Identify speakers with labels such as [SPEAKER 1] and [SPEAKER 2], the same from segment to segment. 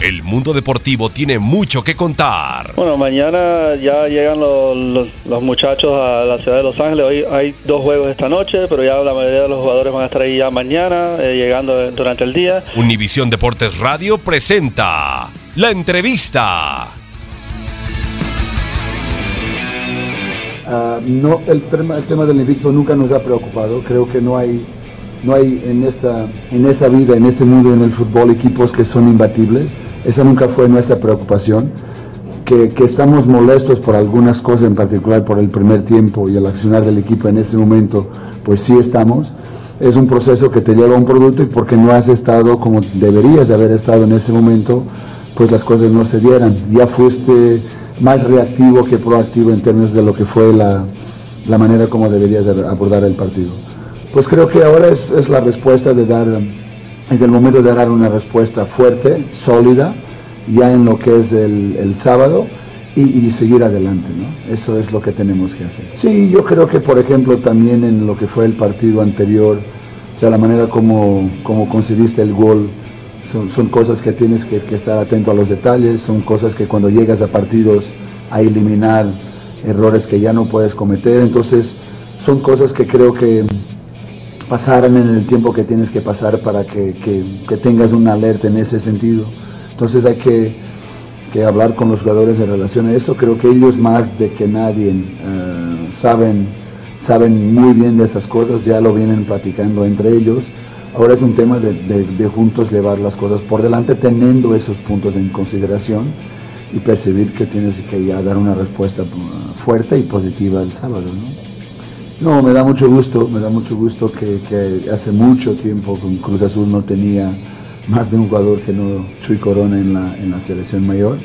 [SPEAKER 1] El mundo deportivo tiene mucho que contar.
[SPEAKER 2] Bueno, mañana ya llegan los, los, muchachos a la ciudad de Los Ángeles. Hoy hay dos juegos esta noche, pero ya la mayoría de los jugadores van a estar ahí ya mañana, eh, llegando durante el día.
[SPEAKER 1] Univisión Deportes Radio presenta la entrevista.
[SPEAKER 3] Ah, no, el tema, el tema del invicto nunca nos ha preocupado. Creo que no hay, no hay en, esta, en esta vida, en este mundo, en el fútbol, equipos que son imbatibles esa nunca fue nuestra preocupación. Que, estamos molestos por algunas cosas, en particular por el primer tiempo y el accionar del equipo en ese momento, pues sí estamos. Es un proceso que te lleva a un producto y porque no has estado como deberías de haber estado en ese momento, pues las cosas no se dieran. Ya fuiste más reactivo que proactivo en términos de lo que fue la, manera como deberías abordar el partido. Pues creo que ahora es, es la respuesta de dar es el momento de dar una respuesta fuerte, sólida, ya en lo que es el, sábado y, seguir adelante, ¿no? Eso es lo que tenemos que hacer. Sí, yo creo que, por ejemplo, también en lo que fue el partido anterior, o sea, la manera como, como el gol, son, cosas que tienes que, que, estar atento a los detalles, son cosas que cuando llegas a partidos a eliminar errores que ya no puedes cometer, entonces son cosas que creo que pasaran en el tiempo que tienes que pasar para que, tengas una alerta en ese sentido. Entonces hay que, hablar con los jugadores en relación a eso. Creo que ellos más de que nadie eh, saben, saben muy bien de esas cosas, ya lo vienen platicando entre ellos. Ahora es un tema de, juntos llevar las cosas por delante teniendo esos puntos en consideración y percibir que tienes que ya dar una respuesta uh, fuerte y positiva el sábado. No, me da mucho gusto, me da mucho gusto que, hace mucho tiempo con Cruz Azul no tenía más de un jugador que no Chuy Corona en la, en la selección mayor.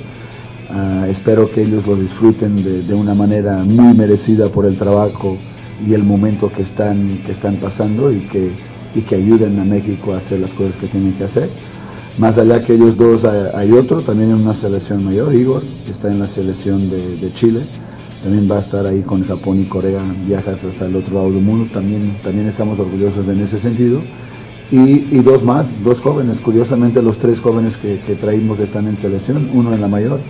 [SPEAKER 3] Ah, espero que ellos lo disfruten de, una manera muy merecida por el trabajo y el momento que están, que están pasando y que, y que ayuden a México a hacer las cosas que tienen que hacer. Más allá que ellos dos hay, otro también en una selección mayor, Igor, que está en la selección de, de Chile también va a estar ahí con Japón y Corea, viajas hasta el otro lado del mundo, también, también estamos orgullosos en ese sentido. Y, dos más, dos jóvenes, curiosamente los tres jóvenes que, traímos están en selección, uno en la mayor,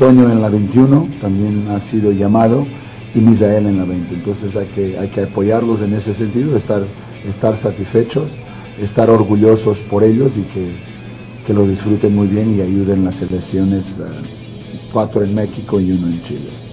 [SPEAKER 3] Toño en la 21, también ha sido llamado, y Misael en la 20. Entonces hay que, hay que apoyarlos en ese sentido, estar, estar satisfechos, estar orgullosos por ellos y que, que lo disfruten muy bien y ayuden las selecciones, cuatro en México y uno en Chile.